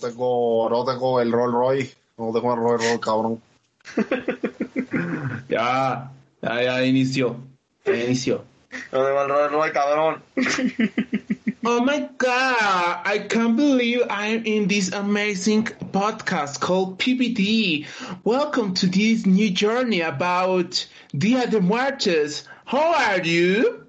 No tengo, no tengo el Roll Roy, no tengo el Roll Roy, cabrón. Ya, ya, ya inició. Ya inició. No tengo el Roll Roy, cabrón. Oh my god, I can't believe I'm in this amazing podcast called PPD. Welcome to this new journey about Dia de Muertos. How are you?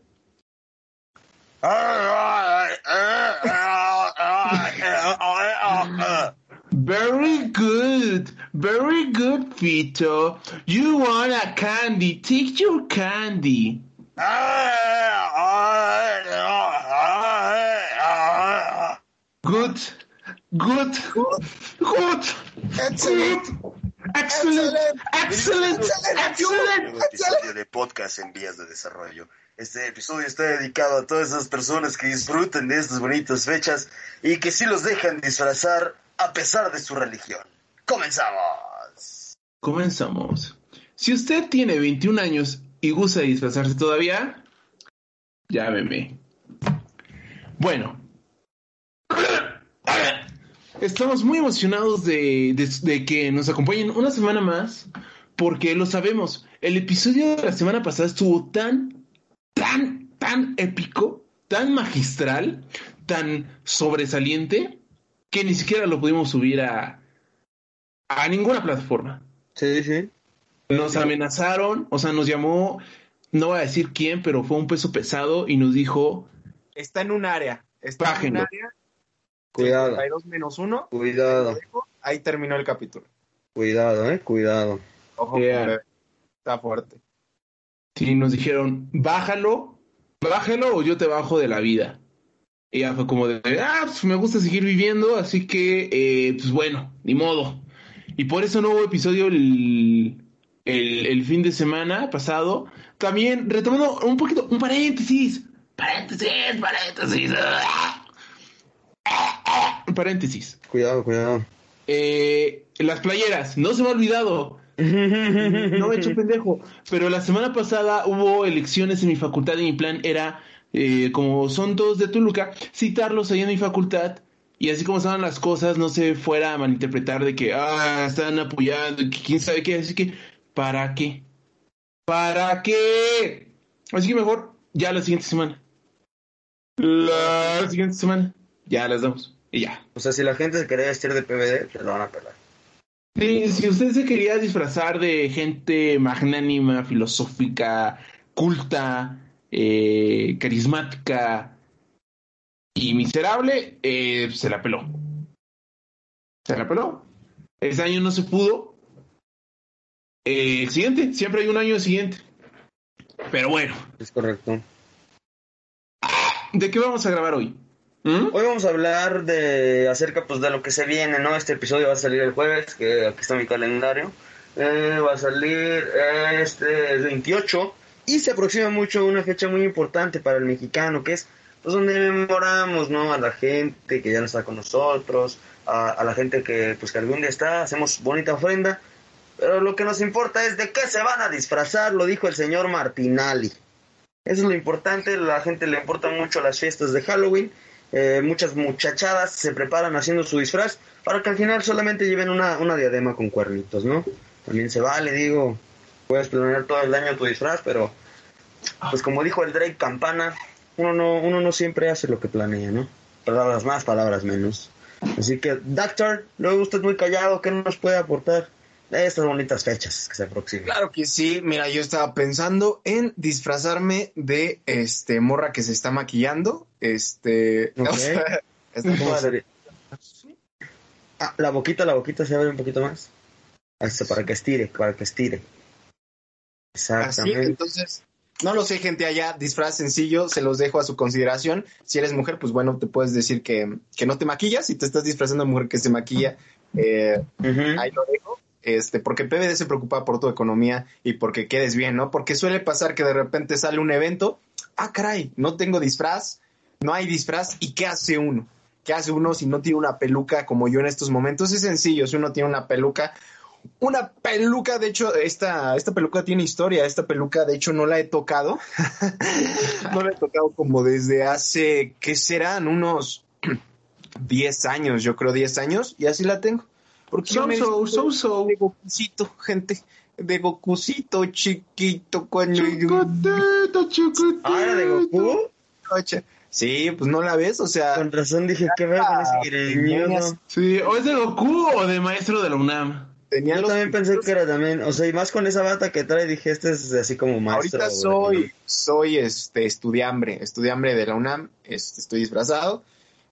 Very good, very good, Vito. You want a candy? Take your candy. Good, good, good, Excellent. excellent, excellent, excellent. De podcast en vías de desarrollo. Este episodio está dedicado a todas esas personas que disfruten de estas bonitas fechas y que sí los dejan disfrazar a pesar de su religión. ¡Comenzamos! Comenzamos. Si usted tiene 21 años y gusta disfrazarse todavía, llámeme. Bueno, estamos muy emocionados de, de- que nos acompañen una semana más, porque lo sabemos, el episodio de la semana pasada estuvo tan, tan, tan épico, tan magistral, tan sobresaliente, que ni siquiera lo pudimos subir a, a ninguna plataforma. Sí, sí. Nos amenazaron, o sea, nos llamó, no voy a decir quién, pero fue un peso pesado y nos dijo, Está en un área. Está en Bájenlo. un área. Cuidado, 52 menos 1. cuidado, Ahí terminó el capítulo. cuidado, eh, cuidado. Ojo, Yeah. Está fuerte. sí, nos dijeron, bájalo, bájalo o yo te bajo de la vida. Y ya fue como de, ah, pues me gusta seguir viviendo, así que, eh, pues bueno, ni modo. Y por eso no hubo episodio el, el, el fin de semana pasado. También, retomando un poquito, un paréntesis, paréntesis, paréntesis. Paréntesis. Cuidado, cuidado. Eh, las playeras, no se me ha olvidado. No me he hecho pendejo. Pero la semana pasada hubo elecciones en mi facultad y mi plan era, eh, como son todos de Toluca, citarlos ahí en mi facultad. Y así como estaban las cosas, no se fuera a malinterpretar de que, ah, están apoyando, quién sabe qué. Así que, ¿para qué? ¿Para qué? Así que mejor, ya la siguiente semana. La siguiente semana, ya las damos. Y ya. O sea, si la gente se quería vestir de PBD, te lo van a pelar. Sí, si usted se quería disfrazar de gente magnánima, filosófica, culta, eh, carismática y miserable, eh, se la peló. Se la peló. Ese año no se pudo. Eh, el siguiente, siempre hay un año siguiente. Pero bueno, Es correcto. ¿de qué vamos a grabar hoy? ¿Mm? Hoy vamos a hablar de acerca pues de lo que se viene, ¿no? Este episodio va a salir el jueves, que aquí está mi calendario. Eh, va a salir este el 28 y se aproxima mucho una fecha muy importante para el mexicano, que es pues donde memoramos, ¿no? A la gente que ya no está con nosotros, a, la gente que pues que algún día está, hacemos bonita ofrenda, pero lo que nos importa es de qué se van a disfrazar, lo dijo el señor Martinali. Eso es lo importante, la gente le importan mucho las fiestas de Halloween. Eh, muchas muchachadas se preparan haciendo su disfraz para que al final solamente lleven una, una diadema con cuernitos, ¿no? También se vale, digo, puedes planear todo el año tu disfraz, pero pues como dijo el Drake Campana, uno no, uno no siempre hace lo que planea, ¿no? Palabras más, palabras menos. Así que, Doctor, luego usted muy callado, ¿qué nos puede aportar de estas bonitas fechas que se aproximan? Claro que sí. Mira, yo estaba pensando en disfrazarme de este morra que se está maquillando. Este. Ok. o sea. Ah, la boquita, la boquita se abre un poquito más. Hasta para que estire, para que estire. Así, Exactamente. entonces, No lo sé, gente allá, disfraz sencillo, se los dejo a su consideración. Si eres mujer, pues bueno, te puedes decir que, que no te maquillas. Si te estás disfrazando de mujer que se maquilla, eh, ahí lo dejo. Este, porque PBD se preocupa por tu economía y porque quedes bien, ¿no? Porque suele pasar que de repente sale un evento, ah, caray, no tengo disfraz, no hay disfraz, ¿y qué hace uno? ¿Qué hace uno si no tiene una peluca como yo en estos momentos? Es sencillo, si uno tiene una peluca, una peluca, de hecho, esta, esta peluca tiene historia, esta peluca de hecho no la he tocado, no la he tocado como desde hace, ¿qué serán? Unos 10 años, yo creo 10 años, y así la tengo. Porque yo So, me so, so, so. de Gokucito, gente, de Gokucito chiquito cuando Chocolate, chocolate. Ah, era de Goku. Sí, pues no la ves, o sea, Con razón dije, ¿qué veo con ese greñudo? Sí, o es de Goku o de maestro de la UNAM. Tenía Yo también pensé que era también, o sea, y más con esa bata que trae, dije, este es así como maestro. Ahorita soy, soy este estudiambre, estudiambre de la UNAM, este, estoy disfrazado,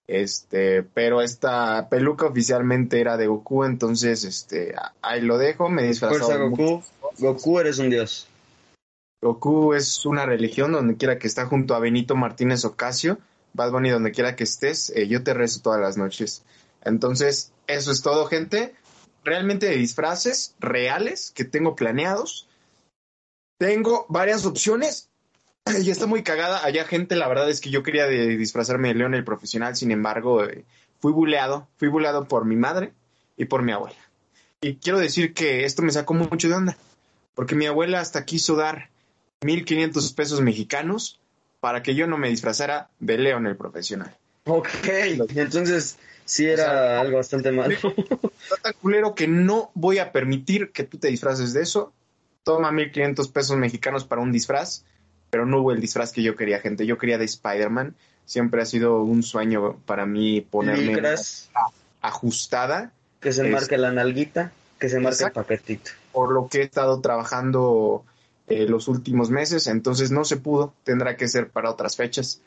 este, pero esta peluca oficialmente era de Goku, entonces este, ahí lo dejo, me he disfrazado. Fuerza Goku. Goku, eres un dios. Goku es una religión donde quiera que está junto a Benito Martínez Ocasio, Bad Bunny donde quiera que estés, eh, yo te rezo todas las noches. Entonces, eso es todo, gente. Realmente de disfraces reales que tengo planeados. Tengo varias opciones y está muy cagada. Allá, gente, la verdad es que yo quería disfrazarme de León el profesional, sin embargo, eh, fui buleado. Fui buleado por mi madre y por mi abuela. Y quiero decir que esto me sacó mucho de onda, porque mi abuela hasta quiso dar 1.500 pesos mexicanos para que yo no me disfrazara de León el profesional. Ok, entonces sí era algo bastante malo. Está tan culero que no voy a permitir que tú te disfraces de eso. Toma 1.500 pesos mexicanos para un disfraz, pero no hubo el disfraz que yo quería, gente. Yo quería de Spider-Man. Siempre ha sido un sueño para mí ponerme Licras, ajustada, que se Es- marque la nalguita, que se marque el paquetito. por lo que he estado trabajando eh, los últimos meses. Entonces no se pudo. Tendrá que ser para otras fechas,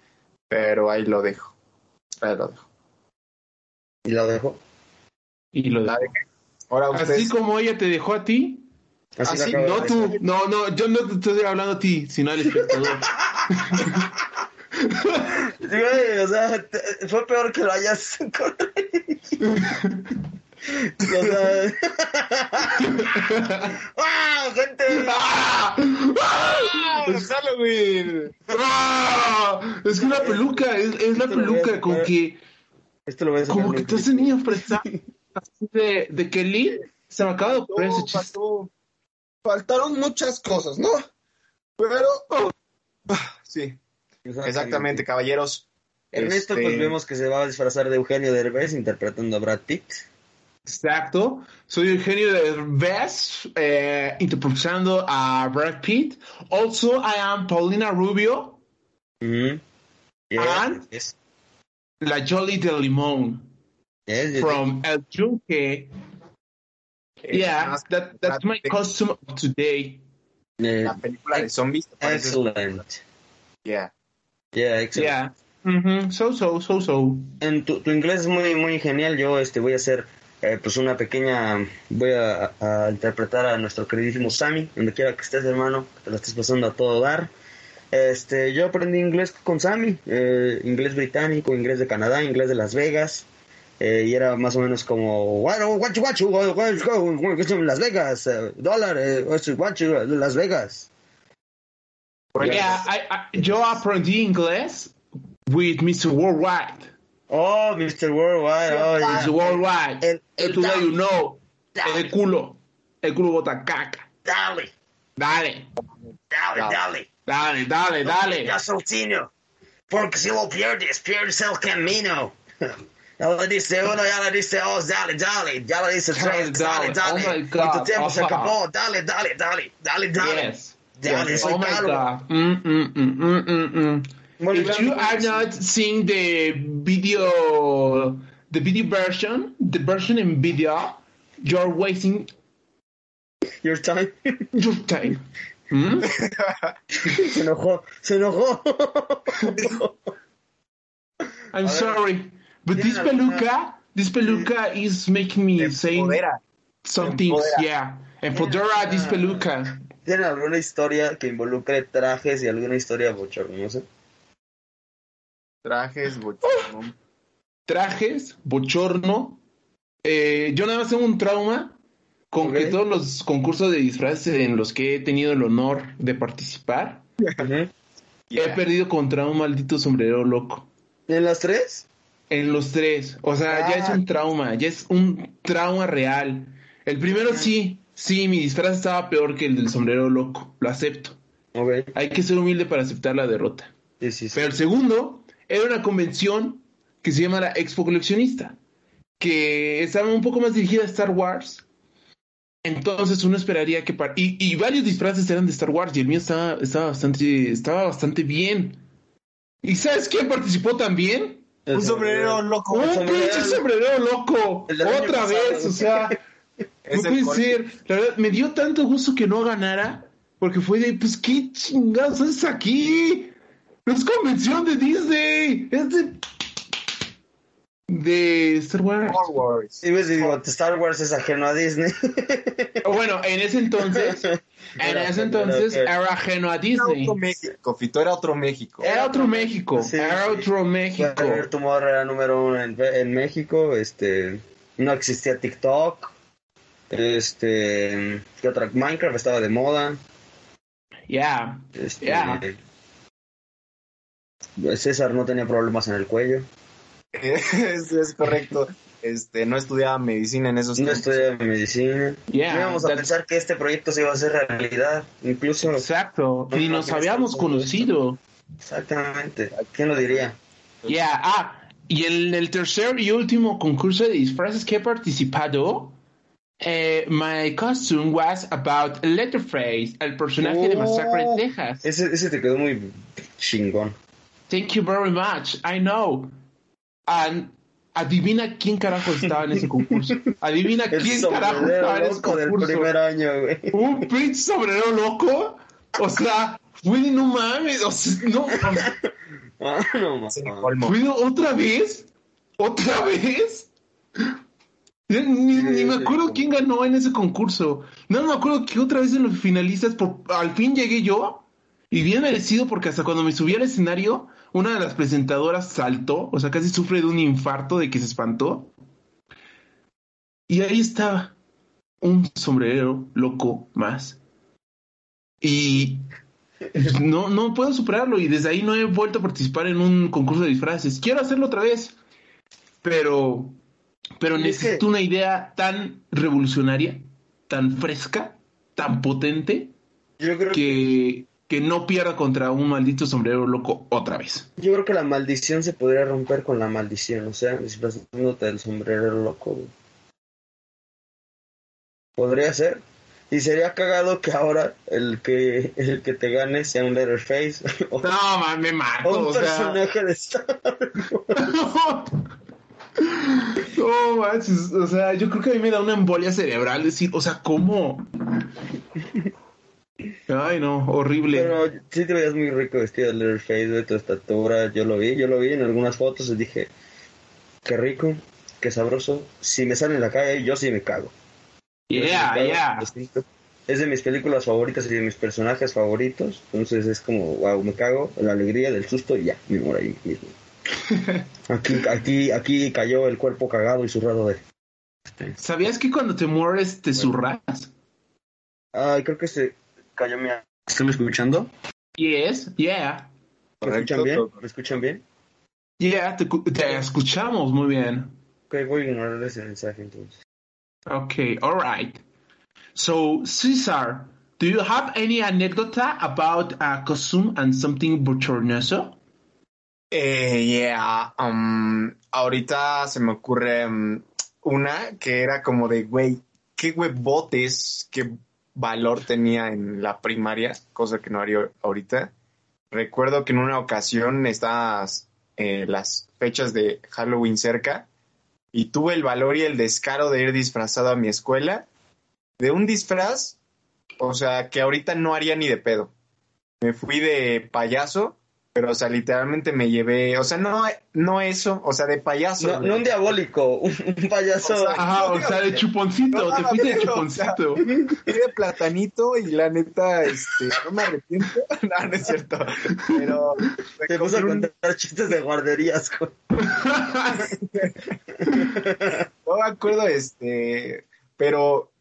pero ahí lo dejo. Ahí lo dejo. Y lo dejo. Y lo dejó. Ahora Así ustedes. como ella te dejó a ti, Así sí, lo acabo no tú, no, no, yo no te estoy hablando a ti, sino al espectador. Güey, o sea, te- fue peor que lo hayas corregido. O sea... ¡Ah, gente! ¡Ah! ¡Ah! ¡Es Halloween! ¡Ah! Es que la peluca, es, es la peluca, sacar. que, Esto lo voy a sacar como que te hace niño. Así de, de Kelly, se me acaba de ocurrir ese chiste. Faltaron muchas cosas, ¿no? Pero. ah, sí, exactamente, caballeros. Ernesto, Este, pues vemos que se va a disfrazar de Eugenio Derbez interpretando a Brad Pitt. Exacto. Soy Eugenio de Best, eh, interpretando a Brad Pitt. Also, I am Paulina Rubio, Mhm. And- yes, la Jolly de Limón, yes, yes. from El Yunque. eh, Yeah, that, that's my costume of today. Eh, La película de zombies. excellent. Yeah. Yeah, excellent. Yeah. Mhm. So, so, so, so. En tu, tu inglés es muy muy genial. Yo este voy a hacer eh, pues una pequeña voy a, a interpretar a nuestro queridísimo Sammy, donde quiera que estés, hermano, que te lo estés pasando a todo dar. Este, yo aprendí inglés con Sammy, eh, inglés británico, inglés de Canadá, inglés de Las Vegas. eh, y era más o menos como you go, what, you- Las Vegas, eh, dólar, you- Las Vegas. Yeah, I, I, yo aprendí inglés with Mr. Worldwide. Oh, Mr. Worldwide, oh. Mr. Worldwide. El- el you know. El culo. El culo bota caca. Dale, Dale. dale, dale. Dale, dale, dale. Ya Soltino, porque si lo pierdes, pierdes el camino. Ya lo dice uno, ya lo dice dos, dale, dale, ya lo dice tres, dale, dale. dale. Oh my y tu tiempo se acabó, dale, dale, dale, dale, dale. Yes. Dale, Yes. Oh my god. Mm, mm, mm, mm, mm, mm. If you are not seeing the video, the video version, the version in video, you're wasting Your time. your time. Hmm? se enojó, se enojó. I'm ver. sorry, but this peluca, this peluca is making me say some things. Yeah, and Fodora, this peluca. ¿Tienen alguna historia que involucre trajes y alguna historia bochornosa? Trajes, bochorno. Trajes, bochorno. Eh, yo nada más tengo un trauma con que todos los concursos de disfraces en los que he tenido el honor de participar, he Yeah. perdido contra un maldito sombrero loco. ¿En las tres? En los tres. O sea, ya es un trauma, ya es un trauma real. El primero sí, sí, mi disfraz estaba peor que el del sombrero loco, lo acepto. Ok. Hay que ser humilde para aceptar la derrota. Sí, sí, sí. Pero el segundo era una convención que se llama la Expo Coleccionista, que estaba un poco más dirigida a Star Wars. Entonces uno esperaría que... par- Y, y varios disfraces eran de Star Wars y el mío estaba, estaba, bastante, estaba bastante bien. ¿Y sabes quién participó también? El Un sombrero loco. Un sombrero. pinche sombrero loco. Otra pasado. vez, o sea... Es No puede corte. ser. La verdad, me dio tanto gusto que no ganara. Porque fue de, pues, ¿qué chingados haces aquí? No es convención de Disney. Es de. De Star Wars. Star Wars. Sí, ves, digo, Star Wars es ajeno a Disney. Bueno, en ese entonces. En Era- ese entonces era- era ajeno a Era Disney. otro México, Fito, era otro México. Era otro México. Sí, Era sí. otro México. Tomorrow era número uno en, en México. Este, no existía TikTok. Este, ¿qué otra? Minecraft estaba de moda. Ya. Este, Ya. César no tenía problemas en el cuello. es, es correcto. Este, no estudiaba medicina en esos No tiempos. estudiaba medicina. Ya. no íbamos a that- pensar que este proyecto se iba a hacer realidad. Incluso, Exacto. No, Ni no, nos que habíamos conocido. exactamente. ¿Quién lo diría? Ya, ah, y en el tercer y último concurso de disfraces que he participado, eh, my costume was about Letterface, el personaje de Masacre en Oh. Texas. Ese, ese te quedó muy chingón. Thank you very much, I know. And adivina quién carajo estaba en ese concurso. Adivina El quién carajo estaba en ese loco del concurso. primer año, güey. Un pinche sombrero loco. O sea, de no mames, o sea, no, Ah, no, mames. Sí, colmo. ¿Fui otra vez? ¿Otra vez? Ni, ni- ni me acuerdo quién ganó en ese concurso. No me acuerdo que otra vez en los finalistas, por, al fin llegué yo. Y bien merecido porque hasta cuando me subí al escenario, una de las presentadoras saltó, o sea, casi sufre de un infarto de que se espantó. Y ahí estaba un sombrero loco más. Y no, no puedo superarlo y desde ahí no he vuelto a participar en un concurso de disfraces. Quiero hacerlo otra vez, pero, pero Y es que- necesito una idea tan revolucionaria, tan fresca, tan potente, Yo creo que, que, no pierda contra un maldito sombrero loco otra vez. yo creo que la maldición se podría romper con la maldición, o sea, disfrazándote del sombrero loco. güey. Podría ser. Y sería cagado que ahora el que el que te gane sea un Letterface o, No, man, me o mato, un o sea. personaje de Star No manches, o sea, yo creo que a mí me da una embolia cerebral decir, o sea, ¿cómo? Ay, no, horrible. Pero sí te veías muy rico vestido de Letterface, de tu estatura. Yo lo vi, yo lo vi en algunas fotos y dije, qué rico, qué sabroso. Si me sale en la calle, yo sí me cago. Yeah, me cago, yeah. Es de mis películas favoritas y de mis personajes favoritos. Entonces es como, wow, me cago, la alegría del susto y ya, me muero ahí mismo. Aquí, aquí, aquí cayó el cuerpo cagado y zurrado de. ¿Sabías que cuando te mueres te zurras? Ay, creo que se cayó mi. ¿Están escuchando? Yes, yeah. ¿Me escuchan bien? ¿Me escuchan bien? Yeah, te, cu- te escuchamos muy bien. Ok, voy a ignorar ese mensaje entonces. Okay, all right. So, Cesar, do you have any anécdota about a costume and something bochornoso? Eh, yeah, um, ahorita se me ocurre um, una que era como de, güey, qué huevotes, qué valor tenía en la primaria, cosa que no haría ahorita. Recuerdo que en una ocasión estas eh, las fechas de Halloween cerca y tuve el valor y el descaro de ir disfrazado a mi escuela de un disfraz, o sea, que ahorita no haría ni de pedo. Me fui de payaso Pero, o sea, literalmente me llevé, o sea, no, no eso, o sea, de payaso. No, no un diabólico, un, un payaso. O sea, Ajá, o sea, de chuponcito, No, te fuiste de o sea, chuponcito. Fui de platanito y la neta, este, no me arrepiento. No, no es cierto. Pero Te puso a un- contar chistes de guarderías. güey. no me acuerdo, este, pero,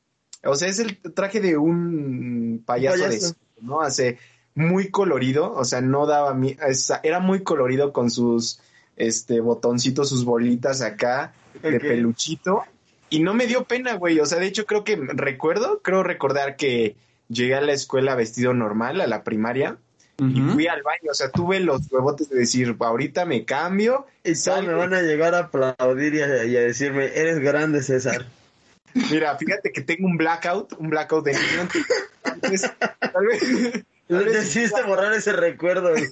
o sea, es el traje de un payaso, de Payaso. ¿no? Hace muy colorido, o sea, no daba mi, esa- era muy colorido con sus, este, botoncitos, sus bolitas acá, de peluchito, y no me dio pena, güey, o sea, de hecho creo que recuerdo, creo recordar que llegué a la escuela vestido normal, a la primaria, y fui al baño, o sea, tuve los huevotes de decir, ahorita me cambio, Y todos me van a llegar a aplaudir y a, y a decirme, eres grande, César. Mira, fíjate que tengo un blackout, un blackout de niño. Entonces, tal vez- Decidiste borrar ese recuerdo. güey.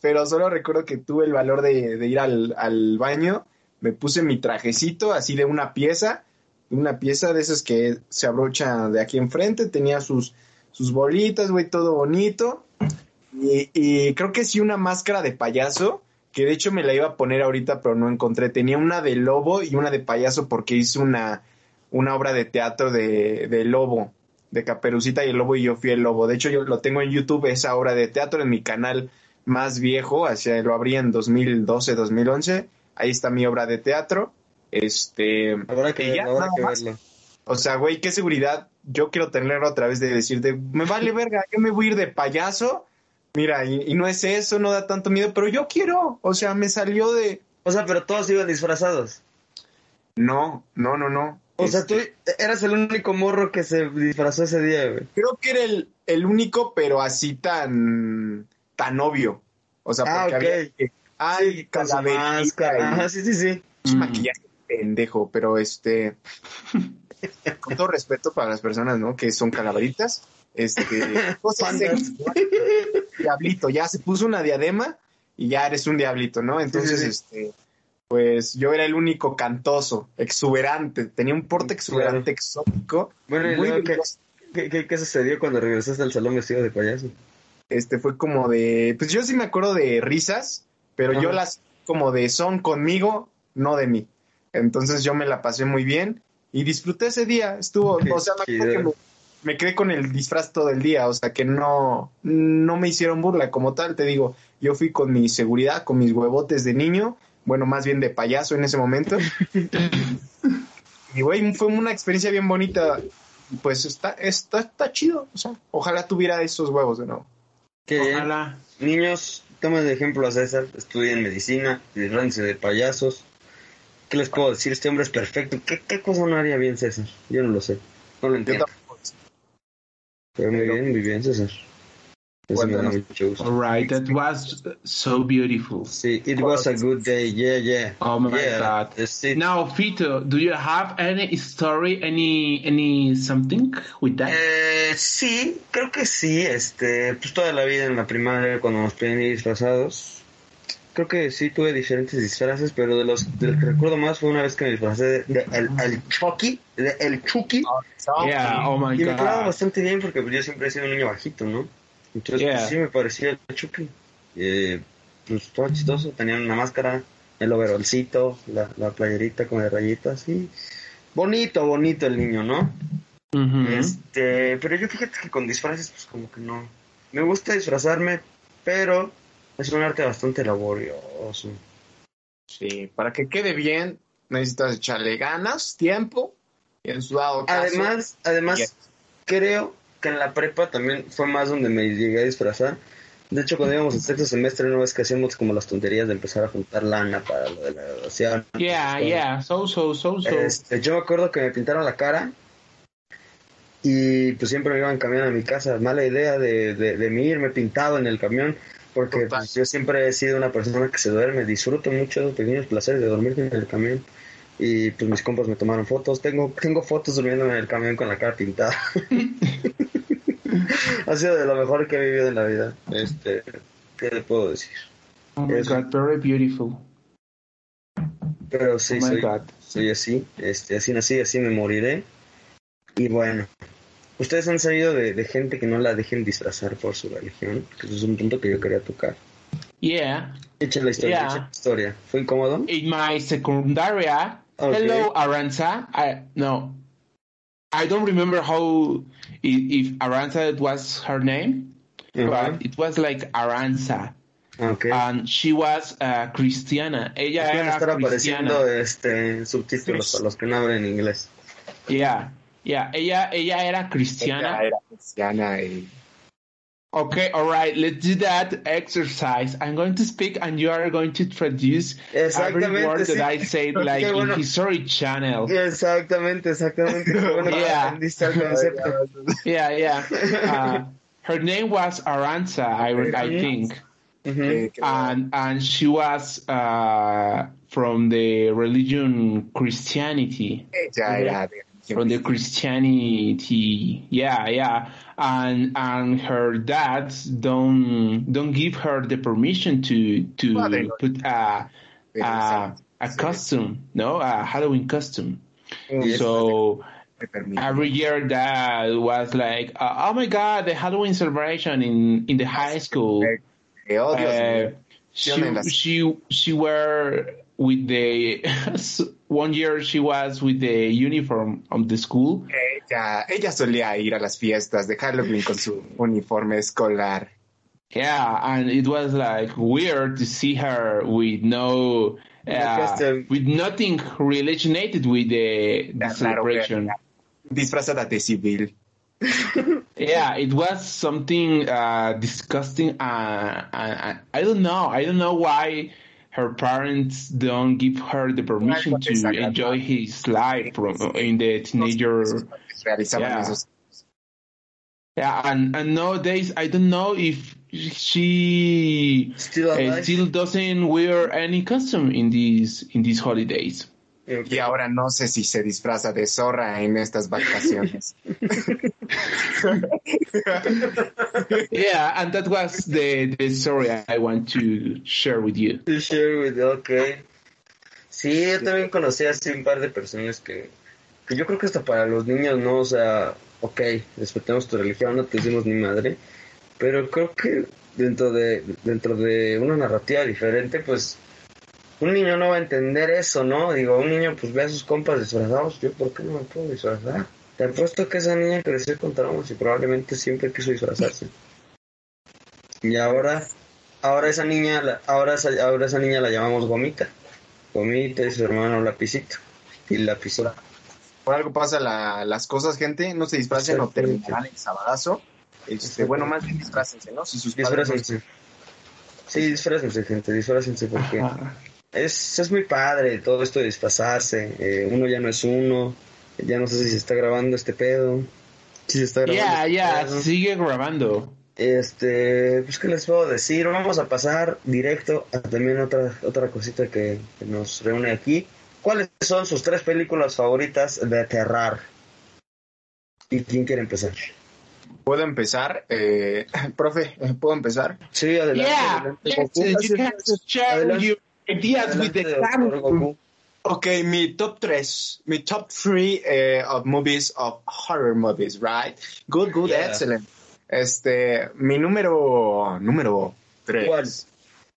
pero solo recuerdo que tuve el valor de, de ir al, al baño, me puse mi trajecito así de una pieza, una pieza de esas que se abrocha de aquí enfrente, tenía sus, sus bolitas, güey, todo bonito. Y, y creo que sí una máscara de payaso, que de hecho me la iba a poner ahorita, pero no encontré. Tenía una de lobo y una de payaso porque hice una, una obra de teatro de, de lobo, de Caperucita y el lobo y yo fui el lobo. De hecho, yo lo tengo en YouTube, esa obra de teatro en mi canal más viejo, hacia, lo abrí en 2012, 2011. Ahí está mi obra de teatro. Este, Habrá que ya, habrá que verlo. o sea, güey, qué seguridad. Yo quiero tenerlo otra vez de decir, de, me vale verga, yo me voy a ir de payaso. Mira, y, y no es eso, no da tanto miedo, pero yo quiero. O sea, me salió de. O sea, pero todos iban disfrazados. No, no, no, no. O sea, tú Este, eras el único morro que se disfrazó ese día, güey. Creo que era el, el único, pero así tan. tan obvio. O sea, Ah, porque ok. había. que, Ay, calaverita y- Ajá, sí, sí, sí. Mm. maquillaje pendejo, pero este. con todo respeto para las personas, ¿no? Que son calaveritas. Este. cosas. Diablito, ya se puso una diadema y ya eres un diablito, ¿no? Entonces, Sí, sí, este. Pues yo era el único cantoso, exuberante, tenía un porte exuberante, exótico. Bueno, muy ¿qué, qué, qué- sucedió cuando regresaste al salón vestido de payaso? Este fue como de. Pues yo sí me acuerdo de risas, pero yo las como de son conmigo, no de mí. Entonces yo me la pasé muy bien y disfruté ese día. Estuvo, Qué o sea, me, que me, me quedé con el disfraz todo el día, o sea que no, no me hicieron burla como tal, te digo. Yo fui con mi seguridad, con mis huevotes de niño, bueno, más bien de payaso en ese momento. y güey, fue una experiencia bien bonita. Y, Pues está, está, está chido, o sea, ojalá tuviera esos huevos de nuevo. Que Ojalá. niños, tomen de ejemplo a César, estudien medicina, disfrácense de payasos. ¿Qué les puedo decir? Este hombre es perfecto. ¿Qué, qué cosa no haría bien César? Yo no lo sé. No lo Yo entiendo. tampoco. Pero muy bien, muy bien, César. Eso Bueno, me da no. mucho gusto. Alright, that was so beautiful. Sí, it was a good day. Yeah, yeah. Oh my yeah, God. Now, Fito, do you have any story, any, any something with that? Eh, sí, creo que sí. Este, pues toda la vida en la primaria cuando nos pedían disfrazados. Creo que sí tuve diferentes disfraces, pero de los del que recuerdo más fue una vez que me disfracé de, de el, el Chucky, de el Chucky. yeah, oh my Y me quedaba god. bastante bien porque pues, yo siempre he sido un niño bajito, ¿no? Entonces Yeah. pues, sí me parecía Chucky. Eh, pues estaba chistoso, tenía una máscara, el overolcito, la, la playerita con las rayitas, y bonito, bonito el niño, ¿no? Este, pero yo fíjate que con disfraces, pues como que no. Me gusta disfrazarme, pero es un arte bastante laborioso. Sí, para que quede bien, necesitas echarle ganas, tiempo, y en su dado caso. Además, además, Yes. creo que en la prepa también fue más donde me llegué a disfrazar. De hecho, cuando íbamos en sexto semestre, una vez que hacíamos como las tonterías de empezar a juntar lana para lo de la graduación. Yeah, yeah, so, so, so, so. Este, yo me acuerdo que me pintaron la cara y pues siempre me iban camión a mi casa. Mala idea de, de, de mí irme pintado en el camión porque pues, yo siempre he sido una persona que se duerme. Disfruto mucho de los pequeños placeres de dormir en el camión. Y pues mis compas me tomaron fotos. Tengo, tengo fotos durmiendo en el camión con la cara pintada. ha sido de lo mejor que he vivido en la vida. Este, ¿qué le puedo decir? oh my god, very beautiful. Pero sí, oh soy, god. soy así, este, así nací, así me moriré. Y bueno, ¿Ustedes han sabido de, de gente que no la dejen disfrazar por su religión? Que eso es un punto que yo quería tocar. Yeah. Echen la historia, Yeah. echen la historia. ¿Fue incómodo? In my secundaria, Okay. hello Aranza. I no, I don't remember how if, if Aranza was her name, Ajá. but it was like Aranza, Ok. and she was uh, Cristiana. Ella Van a era estar apareciendo cristiana. este, subtítulos para los que no hablan inglés. Yeah, yeah. Ella ella era Ella era cristiana y Okay, all right. Let's do that exercise. I'm going to speak, and you are going to traduce every word sí. that I said, like Qué bueno. in History Channel. Exactamente, exactamente. Bueno Yeah. aprendiste el. Yeah, yeah. Uh, her name was Aranza, I, I think, Ujú. eh, que- and and she was uh, from the religion Christianity, ella era de from the Christianity. Yeah, yeah. And and her dad don't don't give her the permission to to no. put a a, a costume, no, a Halloween costume. Yes. So. every year that was like uh, oh my god the halloween celebration in in the high school uh, she, she she were with the one year she was with the uniform of the school Ella, ella solía ir a las fiestas de Halloween con su uniforme escolar. yeah and it was like weird to see her with no uh, with nothing related with the, the Claro, celebration Disfrazada de civil. Yeah, it was something uh, disgusting. Uh, I, I don't know. I don't know why her parents don't give her the permission to enjoy his life from in the teenager. Yeah. Yeah, and, and nowadays I don't know if she Still uh, still doesn't wear any costume in these in these holidays. Y ahora no sé si se disfraza de zorra en estas vacaciones. Yeah, and that was the the story I want to share with you. To share with- ok. Sí, yo también conocí así un par de personas que, que yo creo que hasta para los niños, ¿no? O sea, ok, respetemos tu religión, no te decimos ni madre, pero creo que dentro de, dentro de una narrativa diferente, pues un niño no va a entender eso, ¿no? Digo, un niño pues ve a sus compas disfrazados, yo ¿por qué no me puedo disfrazar? Te apuesto que esa niña creció con traumas y probablemente siempre quiso disfrazarse. Y ahora, ahora esa niña, la- ahora esa, ahora esa niña la llamamos Gomita. Gomita y su hermano Lapicito. Y Lapicito. Por algo pasa la- las cosas, gente. No se disfracen o terminarán el sabadazo. Este, bueno, más bien disfrácense, ¿no? Si sus padres Disfrácense. Sí, disfrácense, gente, disfrácense porque Ajá. Es, es muy padre todo esto de disfrazarse. Eh, uno ya no es uno. Ya no sé si se está grabando este pedo. Si se está grabando. Yeah, este yeah, pedo. sigue grabando. Este, pues qué les puedo decir, vamos a pasar directo a también otra otra cosita que, que nos reúne aquí. ¿Cuáles son sus tres películas favoritas de terror? ¿Y quién quiere empezar? ¿Puedo empezar? Eh, profe, ¿puedo empezar? Sí, adelante. Yeah, adelante, ideas with the Goku. Ok, mi top 3, mi top 3 of movies of horror movies, right? Good, good, Yeah. excellent. Este, mi número, número 3. ¿Cuál?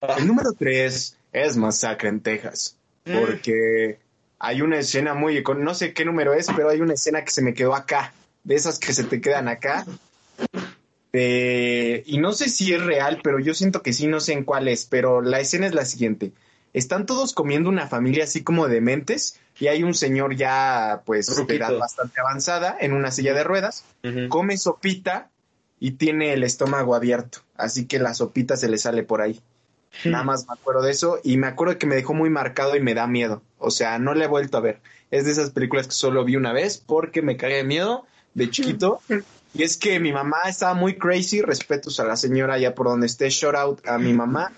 Ah. El número 3 es Masacre en Texas, Mm. porque hay una escena muy, no sé qué número es, pero hay una escena que se me quedó acá, de esas que se te quedan acá. Eh, y no sé si es real, pero yo siento que sí, no sé en cuál es, pero la escena es la siguiente. Están todos comiendo una familia así como de mentes y hay un señor ya pues de edad bastante avanzada en una silla de ruedas, come sopita y tiene el estómago abierto, así que la sopita se le sale por ahí. Nada más me acuerdo de eso y me acuerdo que me dejó muy marcado y me da miedo. O sea, no la he vuelto a ver. Es de esas películas que solo vi una vez porque me cagué de miedo de chiquito. Y es que mi mamá estaba muy crazy, respetos a la señora ya por donde esté, shout out a mi mamá.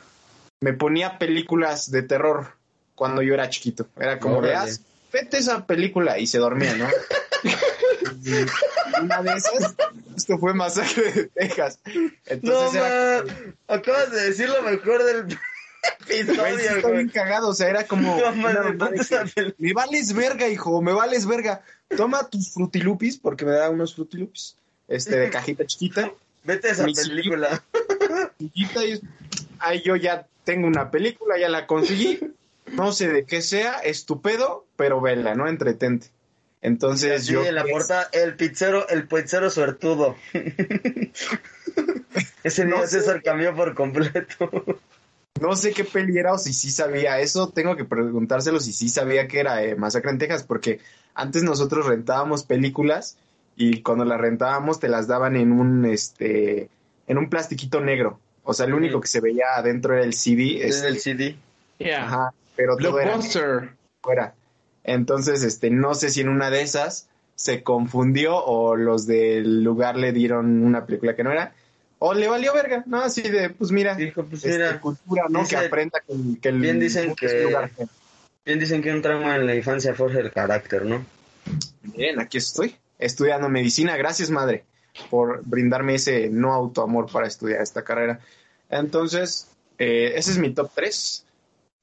Me ponía películas de terror cuando yo era chiquito. Era como de, Órale. "Ah, vete esa película y se dormía, ¿no? Una de esas, esto fue Masacre de Texas. No, Entonces era ma, acabas de decir lo mejor del Güey, episodio, está bien güey. cagado, o sea, era como... No, esa que, me vales verga, hijo, me vales verga. Toma tus frutilupis, porque me da unos frutilupis. este, de cajita chiquita. Vete a esa Mi película. chiquita y ahí yo ya tengo una película, ya la conseguí. No sé de qué sea, estupendo, pero vela, ¿no? Entretente. Entonces Sí, yo... en la portada, el pizzero, el pizzero suertudo. Ese No sé. César cambió por completo. No sé qué peli era o si sí sabía eso. Tengo que preguntárselo si sí sabía que era eh, Masacre en Texas, porque antes nosotros rentábamos películas y cuando las rentábamos te las daban en un este en un plastiquito negro. O sea, el único que se veía adentro era el CD. Es este, el CD. Yeah. Ajá, pero todo era fuera. Entonces, este, no sé si en una de esas se confundió o los del lugar le dieron una película que no era. O le valió verga, ¿no? Así de, pues mira, Dijo, pues este, mira, cultura, ¿no? dice- que aprenda que, el- que el bien dicen que- un lugar bien dicen que un trauma en la infancia forja el carácter, ¿no? Bien, aquí estoy, estudiando medicina. Gracias, madre, por brindarme ese no autoamor para estudiar esta carrera. Entonces, eh, ese es mi top 3.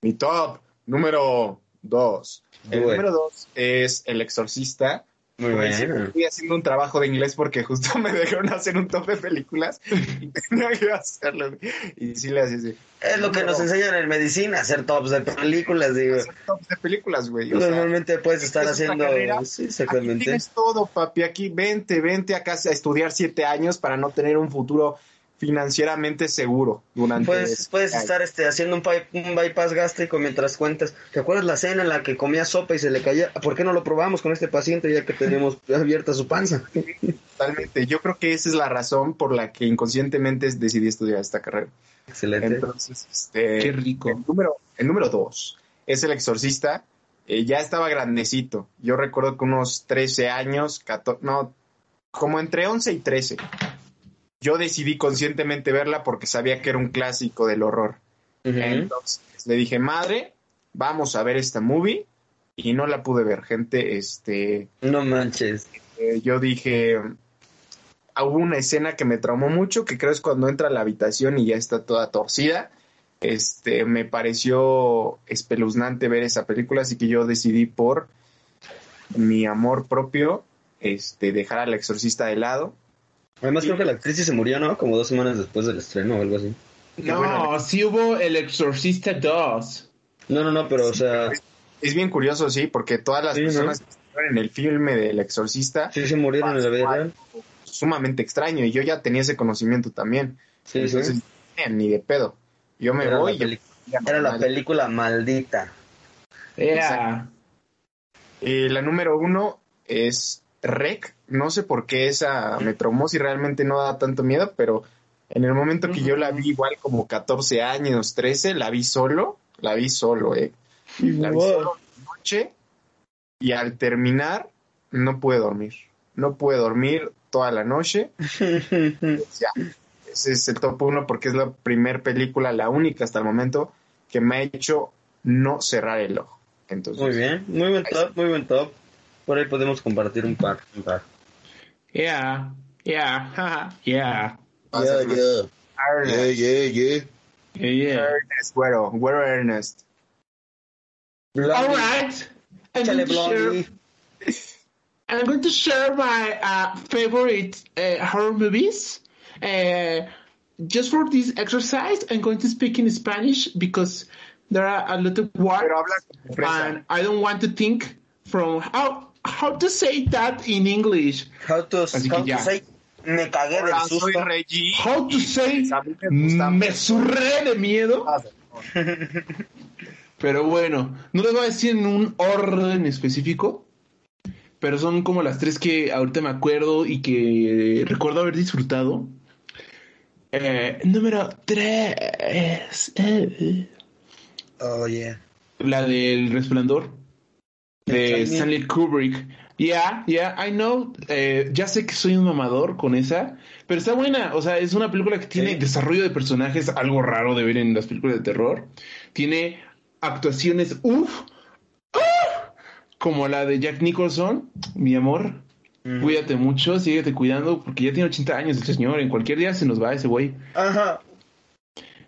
Mi top número 2. El Due. número 2 es El Exorcista. Muy Pues, bueno. Estoy haciendo un trabajo de inglés porque justo me dejaron hacer un top de películas y tenía que hacerlo. Y sí le hacía así. Es lo que nos enseñan en medicina, hacer tops de películas, digo. Hacer tops de películas, güey. O sea, Normalmente puedes estar es haciendo... Sí, Aquí exactamente. tienes todo, papi. Aquí vente, vente acá a estudiar siete años para no tener un futuro financieramente seguro durante. Puedes, puedes siete estar este, haciendo un, bypass gástrico mientras cuentas. ¿Te acuerdas la cena en la que comía sopa y se le caía? ¿Por qué no lo probamos con este paciente ya que tenemos abierta su panza? Totalmente. Yo creo que esa es la razón por la que inconscientemente decidí estudiar esta carrera. Excelente. Entonces, este. Qué rico. El número, el número dos es El Exorcista. Eh, ya estaba grandecito. Yo recuerdo que unos 13 años, 14, no, como entre 11 y 13. Yo decidí conscientemente verla porque sabía que era un clásico del horror. Entonces le dije, madre, vamos a ver esta movie. Y no la pude ver, gente. Este, No manches. eh, yo dije, hubo una escena que me traumó mucho, que creo es cuando entra a la habitación y ya está toda torcida. Este, me pareció espeluznante ver esa película, así que yo decidí por mi amor propio, este, dejar al exorcista de lado. Además creo que la actriz sí se murió, ¿no? Como dos semanas después del estreno o algo así. No, bueno. sí hubo El Exorcista 2. No, no, no, pero o sea, Es bien curioso, sí, porque todas las Sí, ¿no? personas que estuvieron en el filme del exorcista, sí se murieron en la vida real. sumamente extraño, y yo ya tenía ese conocimiento también. Sí, Entonces, sí. ni de pedo. Yo me Era, voy. la yo- peli- era la película maldita. Yeah. Eh, la número uno es Rec. No sé por qué esa me traumó, si realmente no da tanto miedo, pero en el momento que yo la vi, igual como 14 años, 13, la vi solo. La vi solo, eh. La vi solo noche. Y al terminar, no pude dormir. No pude dormir toda la noche. Ya. Ese es el top uno porque es la primer película, la única hasta el momento, que me ha hecho no cerrar el ojo. Entonces, Muy bien, muy buen top, muy buen top. Por ahí podemos compartir un par. Un par. Yeah. Yeah. Haha. Yeah. Pásame. Ernest, yeah, yeah. Yeah. yeah. Ernest, güero, güero Ernest. All right. I'm Échale going, to share. I'm going to share my uh, favorite uh, horror movies. Uh, just for this exercise, I'm going to speak in Spanish because there are a lot of words. Pero habla como fresa. and I don't want to think from how how to say that in English. How to, Así que how to ya. say, me cagué del Hola, soy susto. Reggie. How to say me surré de miedo. Ah, Pero bueno, no les voy a decir en un orden específico, pero son como las tres que ahorita me acuerdo y que recuerdo haber disfrutado. Eh, número tres. eh, Oh, yeah. la del resplandor de Stanley. Kubrick. Yeah, yeah, I know. Eh, ya sé que soy un mamador con esa, pero está buena. O sea, es una película que tiene Sí. desarrollo de personajes, algo raro de ver en las películas de terror. Tiene actuaciones, uff, como la de Jack Nicholson, mi amor. Mm. Cuídate mucho, síguete cuidando, porque ya tiene 80 años el señor. En cualquier día se nos va ese güey. Ajá.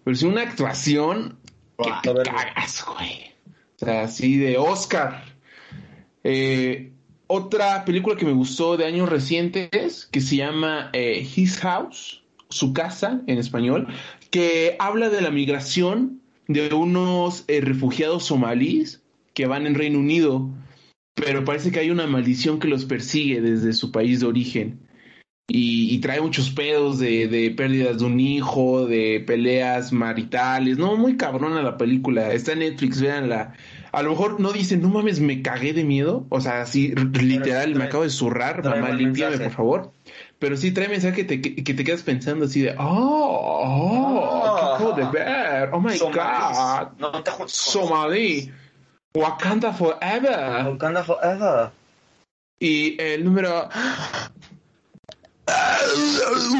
Pero si una actuación que A te cagas, güey. O sea, así de Oscar. Eh, otra película que me gustó de años recientes que se llama eh, His House, su casa en español, que habla de la migración de unos eh, refugiados somalíes que van en Reino Unido, pero parece que hay una maldición que los persigue desde su país de origen. Y, trae muchos pedos de, pérdidas de un hijo, de peleas maritales. No, muy cabrona la película. Está en Netflix, véanla. A lo mejor no dicen, no mames, me cagué de miedo. O sea, así, literal, me acabo de zurrar. Mamá, límpiame, por favor. Pero sí trae mensaje que te, que te quedas pensando así de, oh, oh, qué acabo de ver. Oh my god. No, te Somalí. Wakanda Forever. Wakanda Forever. Y el número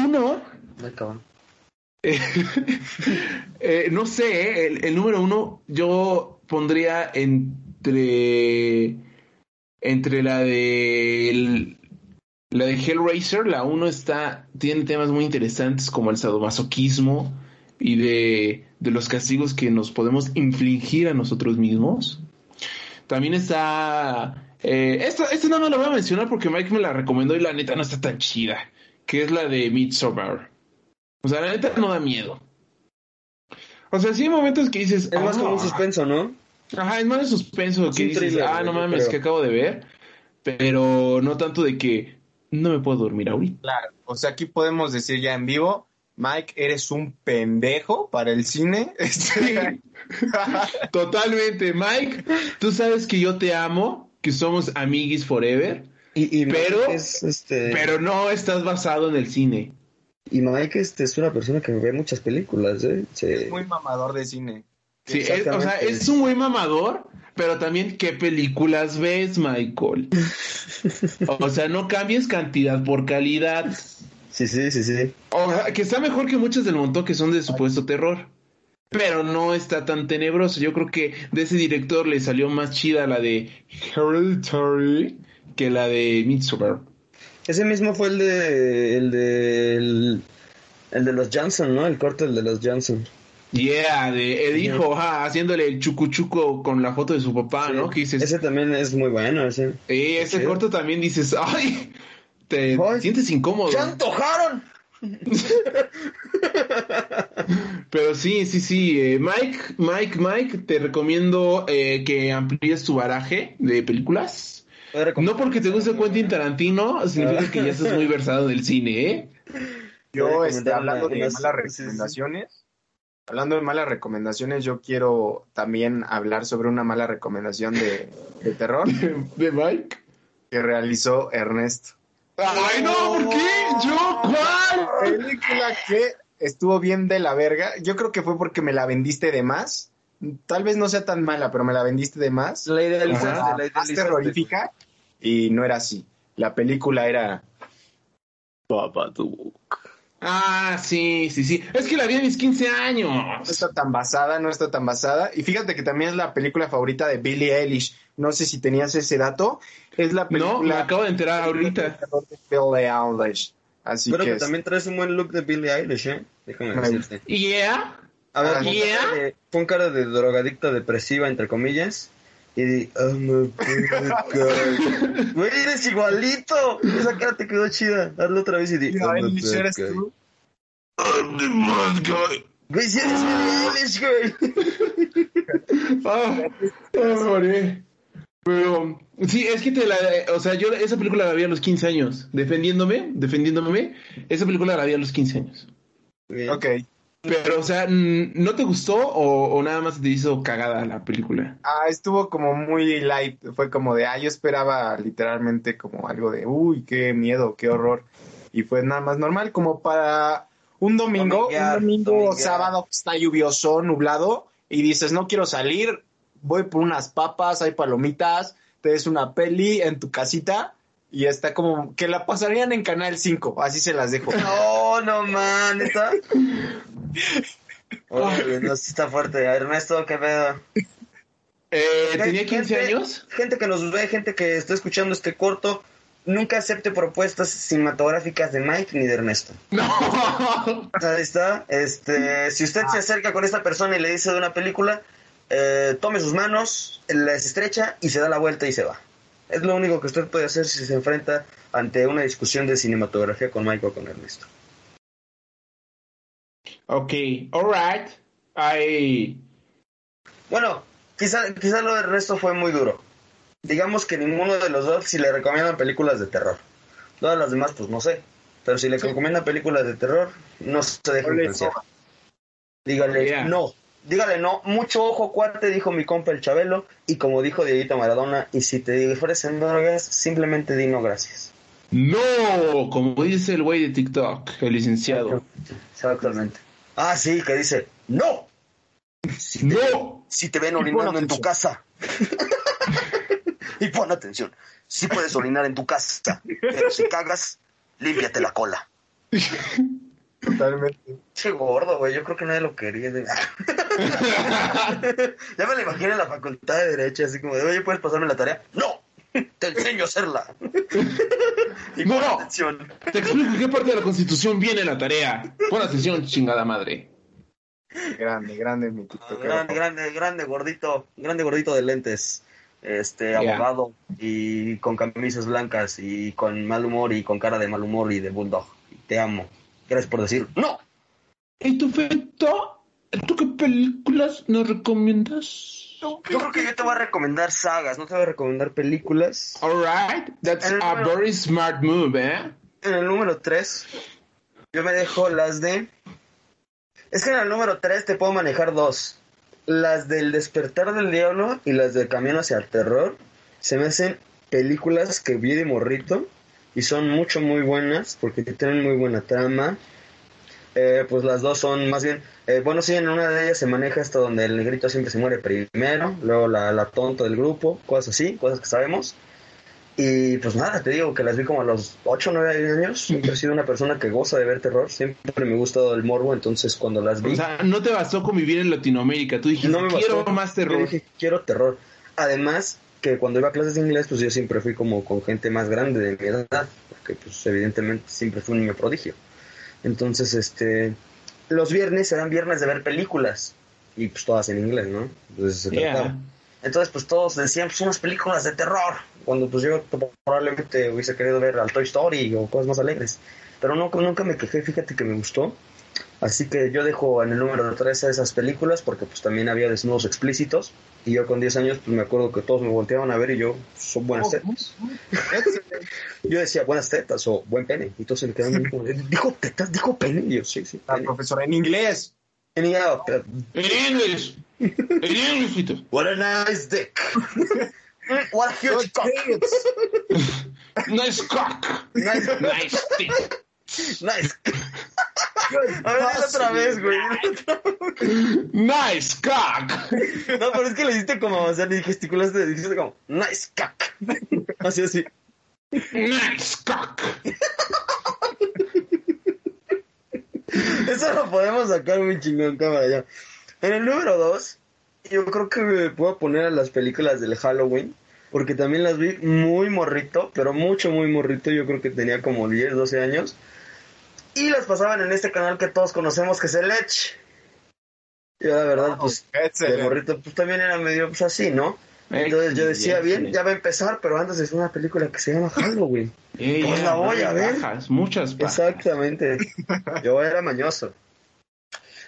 uno. Eh, no sé, el, número uno yo pondría entre entre la de la de Hellraiser, la uno está tiene temas muy interesantes como el sadomasoquismo y de, de los castigos que nos podemos infligir a nosotros mismos. También está eh, esta, esta no, no la voy a mencionar porque Mike me la recomendó y la neta no está tan chida que es la de Midsommar. O sea, la neta no da miedo. O sea, sí hay momentos que dices. Es más como un ah". suspenso, ¿no? Ajá, es más de suspenso que dices, ah, no mames, que acabo de ver. Pero no tanto de que no me puedo dormir ahorita. Claro, o sea, aquí podemos decir ya en vivo, Mike, eres un pendejo para el cine. Este, Totalmente, Mike, tú sabes que yo te amo, que somos amiguis forever. Y, pero, este... pero no estás basado en el cine. Y Mike este, es una persona que ve muchas películas, ¿eh? Es muy mamador de cine. Sí, o sea, es un muy mamador, pero también qué películas ves, Michael. o sea, no cambies cantidad por calidad. Sí, sí, sí, sí. O sea, que está mejor que muchas del montón que son de supuesto terror. Pero no está tan tenebroso. Yo creo que de ese director le salió más chida la de Hereditary que la de Midsommar. Ese mismo fue el de el de el, de los Johnson, ¿no? El corte el de los Johnson. Yeah, de el hijo, haciéndole el chucuchuco con la foto de su papá, ¿no? ese también es muy bueno, ese. Sí, ese corto también dices, ay, te sientes incómodo. ¡Se antojaron! Pero sí, sí, sí. Eh, Mike, Mike, Mike, te recomiendo eh, que amplíes tu baraje de películas. No porque te guste Quentin Tarantino, significa que ya estás muy versado en el cine, ¿eh? Yo, este, hablando de malas recomendaciones, hablando de malas recomendaciones, yo quiero también hablar sobre una mala recomendación de, terror. ¿De Mike? Que realizó Ernesto. ¡Ay, no! ¿Por qué? ¿Yo? ¿Cuál? Película que estuvo bien de la verga. Yo creo que fue porque me la vendiste de más. Tal vez no sea tan mala, pero me la vendiste de más. La idealizaste, la Más terrorífica y no era así. La película era Ah, sí, sí, sí. Es que la vi a mis 15 años. No está tan basada, no está tan basada. Y fíjate que también es la película favorita de Billie Eilish. No sé si tenías ese dato. Es la película. No, me acabo de enterar ahorita. Billie Eilish. Así Pero que, también traes un buen look de Billie Eilish, ¿eh? Déjame decirte. Yeah. A ver, yeah. pon cara de drogadicta depresiva, entre comillas. Y di, oh my god. Güey, eres igualito. Esa cara te quedó chida. Hazlo otra vez y di, oh my god. eres tú? I'm the bad guy. Güey, si eres Billie güey. ah, morí. Pero, sí, es que te la, o sea, yo esa película la vi a los 15 años, defendiéndome, defendiéndome, esa película la vi a los 15 años. Bien. Ok. Pero, o sea, ¿no te gustó o, nada más te hizo cagada la película? Ah, estuvo como muy light. Fue como de, ah, yo esperaba literalmente como algo de, uy, qué miedo, qué horror. Y fue nada más normal, como para un domingo, un domingo, sábado que está lluvioso, nublado, y dices, no quiero salir, voy por unas papas, hay palomitas, te des una peli en tu casita. Y está como que la pasarían en Canal 5, así se las dejo. No, no, man, ¿está? Oye, no, está fuerte. Ernesto, ¿qué pedo? Eh, ¿Tenía 15 años? Gente que nos ve, gente que está escuchando este corto, nunca acepte propuestas cinematográficas de Mike ni de Ernesto. No. Ahí está. Este, si usted se acerca con esta persona y le dice de una película, eh, tome sus manos, las estrecha y se da la vuelta y se va. Es lo único que usted puede hacer si se enfrenta ante una discusión de cinematografía con Michael o con Ernesto. Ok, alright. I... Bueno, quizá, quizá lo del resto fue muy duro. Digamos que ninguno de los dos si le recomiendan películas de terror. Todas las demás, pues no sé. Pero si le recomiendan películas de terror, no se deja influenciar. Dígale Yeah. no. Dígale no. Mucho ojo, cuate, dijo mi compa el Chabelo. Y como dijo Dieguito Maradona, y si te ofrecen drogas, simplemente di no gracias. No, como dice el güey de TikTok, el licenciado. Exactamente. Ah, sí, que dice, no. Si te, No. si te ven orinando en tu casa. y pon atención. Si puedes orinar en tu casa, pero si cagas, límpiate la cola. Totalmente. Che gordo, güey. Yo creo que nadie lo quería. ya me lo imaginé en la facultad de Derecho, así como de, oye, ¿puedes pasarme la tarea? ¡No! Te enseño a hacerla. y No, no. atención. Te explico en qué parte de la constitución viene la tarea. Pon atención, chingada madre. Grande, grande mi TikTok. Grande, grande, grande, gordito. Grande, gordito de lentes. Este, Ya. abogado. Y con camisas blancas. Y con mal humor. Y con cara de mal humor. Y de bulldog. Y te amo. Gracias por decir, ¡No! ¿Y tu Feto? ¿Tú qué películas nos recomiendas? Yo creo que yo te voy a recomendar sagas. No te voy a recomendar películas. Alright, that's a very smart move, ¿eh? En el número 3, yo me dejo las de. Es que en el número 3 te puedo manejar dos: las del Despertar del Diablo y las del Camino hacia el Terror. Se me hacen películas que vi de morrito y son mucho, muy buenas porque tienen muy buena trama. Eh, pues las dos son más bien. eh, bueno, sí, en una de ellas se maneja esto donde el negrito siempre se muere primero, luego la, la tonta del grupo, cosas así, cosas que sabemos. Y pues nada, te digo que las vi como a los 8 o 9 años. Siempre he sido una persona que goza de ver terror. Siempre me ha gustado el morbo. Entonces, cuando las vi, O sea, no te bastó con vivir en Latinoamérica. Tú dijiste, no me quiero bastó. más Yo terror. dije, quiero terror. Además, que cuando iba a clases de inglés, pues yo siempre fui como con gente más grande de mi edad. Porque, pues, evidentemente, siempre fui un niño prodigio. Entonces, este. Los viernes eran viernes de ver películas. Y pues todas en inglés, ¿no? Entonces se Yeah. trataba. Entonces, pues todos decían, pues unas películas de terror. Cuando pues yo probablemente hubiese querido ver al Toy Story o cosas más alegres. Pero no, nunca me quejé, fíjate que me gustó. Así que yo dejo en el número 3 a esas películas porque pues también había desnudos explícitos. Y yo con 10 años pues me acuerdo que todos me volteaban a ver y yo, son buenas tetas. Yo decía buenas tetas o buen pene. Y todos se me quedaban como, dijo tetas, dijo pene. Y yo, sí, sí, La profesora en inglés. En inglés. En inglés. What a nice dick. What a huge cock. Nice cock. Nice, Nice dick. nice. A ver, dile otra vez, güey. Nice cock. No, pero es que le hiciste como avanzar y gesticulaste, dijiste como, nice cock. Así, así. Nice cock. Eso lo podemos sacar muy chingón, cámara ya. En el número 2, yo creo que me puedo poner a las películas del Halloween, porque también las vi muy morrito, pero mucho, muy morrito. Yo creo que tenía como 10, 12 años. Y las pasaban en este canal que todos conocemos, que es el Edge. Yo la verdad, pues, de morrito, pues también era medio, pues así, ¿no? Entonces yo decía, bien, ya va a empezar, pero antes es una película que se llama Halloween. Eh, Pues la voy a ver. bajas, muchas bajas. Exactamente. Yo era mañoso.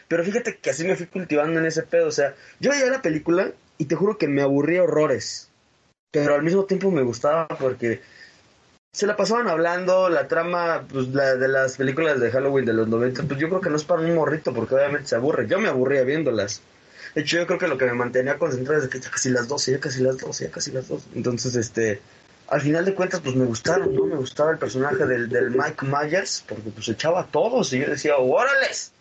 Pero fíjate que así me fui cultivando en ese pedo. O sea, yo veía la película y te juro que me aburría horrores. Pero al mismo tiempo me gustaba porque se la pasaban hablando, la trama pues, la, de las películas de Halloween de los 90, pues yo creo que no es para un morrito porque obviamente se aburre. Yo me aburría viéndolas. De hecho, yo creo que lo que me mantenía concentrado es que ya casi las 12, ya casi las 12, ya casi las 12. Entonces, este, al final de cuentas, pues me gustaron, ¿no? Me gustaba el personaje del, Mike Myers, porque pues echaba a todos y yo decía, ¡órales!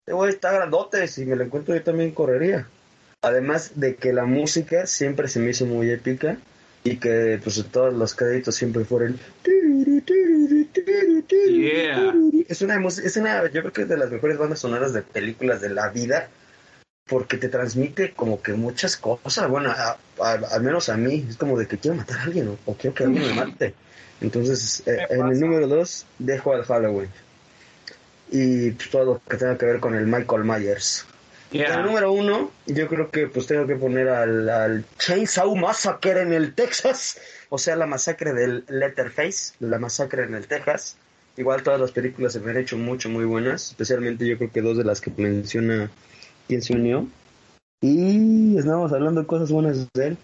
Este güey está grandote, si me lo encuentro yo también correría. Además de que la música siempre se me hizo muy épica y que pues en todos los créditos siempre fueron Yeah. es una es una yo creo que es de las mejores bandas sonoras de películas de la vida porque te transmite como que muchas cosas. Bueno a- a- al menos a mí es como de que quiero matar a alguien o, o quiero que alguien me mate. Entonces eh, en el número dos dejo al Halloween. Y pues, todo lo que tenga que ver con el Michael Myers En el número uno, yo creo que pues tengo que poner al, al Chainsaw Massacre en el Texas, o sea, la masacre del Letterface, la masacre en el Texas. Igual todas las películas se me han hecho mucho, muy buenas, especialmente yo creo que dos de las que menciona quien se unió. Y estábamos hablando de cosas buenas de él.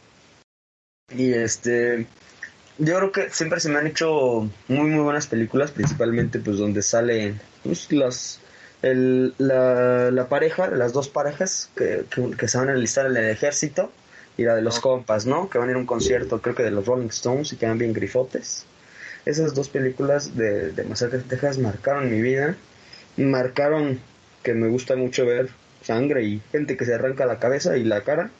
Y este, yo creo que siempre se me han hecho muy, muy buenas películas, principalmente pues donde sale pues, las, el, la, la pareja, las dos parejas que, que, se van a enlistar en el ejército y la de los compas, ¿no? Que van a ir a un concierto, creo que de los Rolling Stones y quedan bien grifotes. Esas dos películas de, de Masacre de Texas marcaron mi vida, marcaron que me gusta mucho ver sangre y gente que se arranca la cabeza y la cara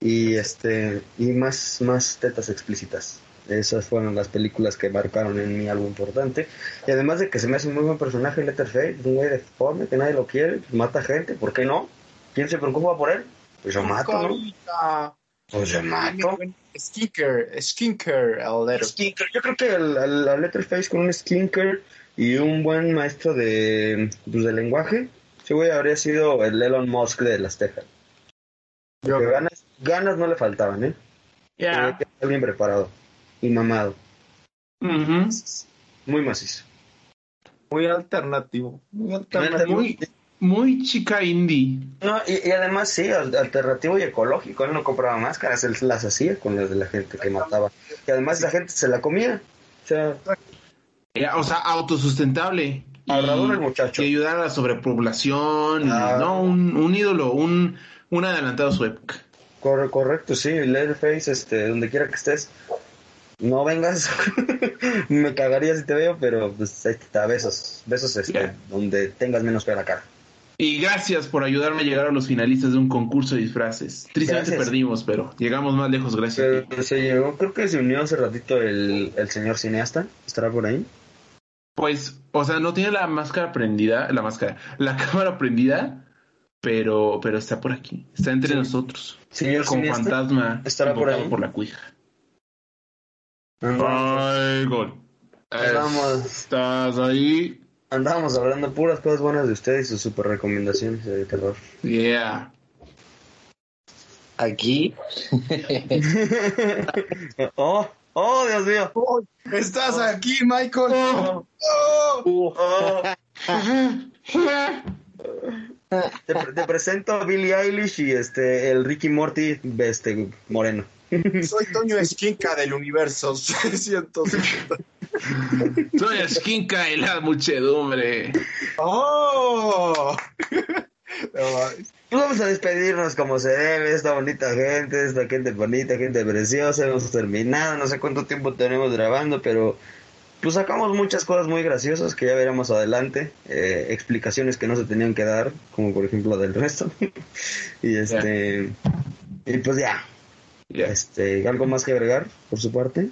y este y más más tetas explícitas esas fueron las películas que marcaron en mí algo importante y además de que se me hace un muy buen personaje Letterface un güey deforme que nadie lo quiere mata gente ¿por qué no? ¿quién se preocupa por él? pues yo mato ¿no? pues yo mato Skinker Skinker Skinker yo creo que el, el, Letterface con un Skinker y un buen maestro de, pues, de lenguaje ese güey habría sido el Elon Musk de las Texas. ganas, ganas no le faltaban, ¿eh? Ya. Yeah. bien preparado y mamado. Muy macizo. Muy alternativo. Muy alternativo. Muy, muy chica indie. No, y, y, además sí, alternativo y ecológico. Él no compraba máscaras, él las hacía con las de la gente que mataba. Y además la gente se la comía. O sea, o sea autosustentable. Ahorrador el muchacho. Y ayudar a la sobrepoblación. Ah. No, un, un, ídolo, un, un adelantado a su época. Corre, correcto, sí. Leatherface, este, donde quiera que estés. No vengas. Me cagaría si te veo, pero pues ahí está, besos. Besos este, yeah. donde tengas menos que la cara. Y gracias por ayudarme a llegar a los finalistas de un concurso de disfraces. Tristemente gracias. perdimos, pero llegamos más lejos gracias. Pero se llegó, creo que se unió hace ratito el, el señor cineasta. ¿Estará por ahí? Pues, o sea, no tiene la máscara prendida, la máscara, la cámara prendida, pero, pero está por aquí, está entre sí. nosotros. Señor con cineasta, fantasma estará por ahí. por la cuija. Ay, gol. Andamos, Estás ahí. Andábamos hablando puras cosas buenas de ustedes y sus super recomendaciones de terror. Yeah. Aquí. oh. Oh, Dios mío. Oh, estás oh. aquí, Michael. Oh. oh. Te, te, presento a Billie Eilish y este el Ricky Morty este moreno. Soy Toño Esquinca del universo. Siento. Soy Esquinca y la muchedumbre. Oh. Vamos a despedirnos como se debe, esta bonita gente, esta gente bonita, gente preciosa, hemos terminado, no sé cuánto tiempo tenemos grabando, pero pues sacamos muchas cosas muy graciosas que ya veremos adelante, eh, explicaciones que no se tenían que dar, como por ejemplo del resto, y este, yeah. y pues ya, yeah. este, algo más que agregar por su parte.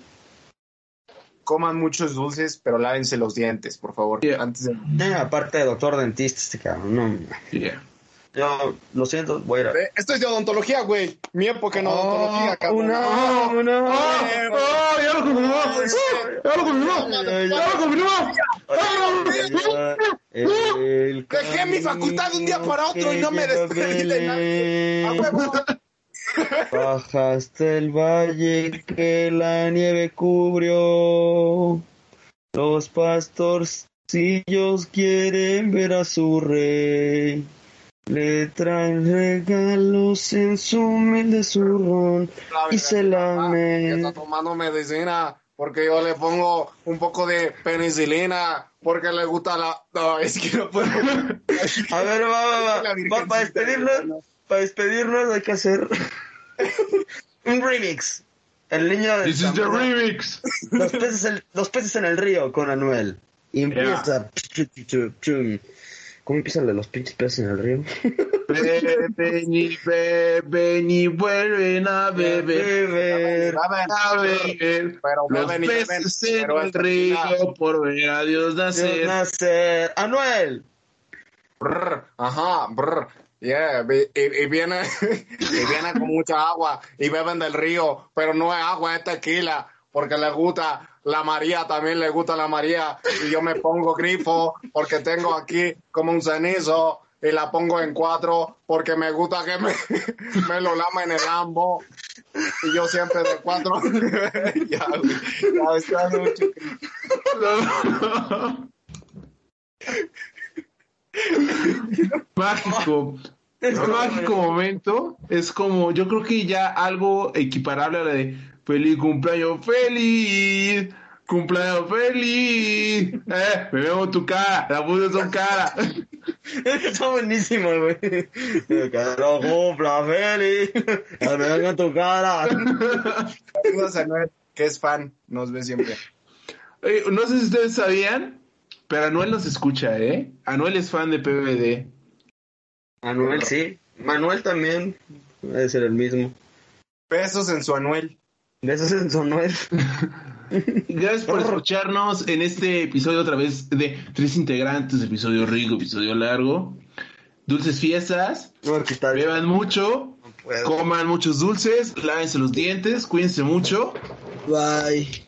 Coman muchos dulces, pero lávense los dientes, por favor. Yeah. Antes de... Eh, aparte de doctor dentista, este cabrón, no. Yeah. Yo lo siento, voy a ir a... Esto es de odontología, güey. Mi época no oh, odontología, cabrón. Una, una. ¡Oh! ¡Oh! ¡Ya lo confirmó! ¡Ya lo confirmó! ¡Ya lo confirmó! Dejé mi facultad de un día para otro y no me despedí de nadie. ¡A huevo! Bajaste el valle que la nieve cubrió. Los pastorcillos quieren ver a su rey. Le traen regalos en su humilde zurrón y se lame. Está tomando medicina porque yo le pongo un poco de penicilina porque le gusta la. No, es que no puedo. A ver, va, va, va. va para despedirnos, para despedirnos hay que hacer un remix. El niño de. This is the remix. Los peces, el, los peces en el río con Anuel. Y empieza. Yeah. ¿Cómo empiezan de los pinches peces en el río? Beben y beben y vuelven a beber. A beber. Pero Los beben y peces beben, en el río final. por ver a Dios nacer. Dios nacer. Anuel. Brr, ajá, brr. Yeah, y, viene y viene con mucha agua y beben del río, pero no es agua, es tequila, porque le gusta la María, también le gusta la María, y yo me pongo grifo porque tengo aquí como un cenizo y la pongo en cuatro porque me gusta que me, me lo lama en el ambo. Y yo siempre de cuatro. ya. Ya, dando mucho Mágico. Ese mágico momento es como, yo creo que ya algo equiparable a la de feliz cumpleaños feliz, cumpleaños feliz, eh, me veo tu cara, la puse son cara. Está buenísimo, güey. Que lo cumpla feliz, que me venga tu cara. Saludos a Noel, que es fan, nos ve siempre. Eh, no sé si ustedes sabían, pero Anuel nos escucha, ¿eh? Anuel es fan de PBD. Manuel sí. Manuel también. Debe ser el mismo. Besos en su Anuel. Besos en su Anuel. Gracias por escucharnos en este episodio otra vez de tres integrantes, episodio rico, episodio largo. Dulces fiestas, No, ¿qué tal? beban mucho, coman muchos dulces, lávense los dientes, cuídense mucho. Bye.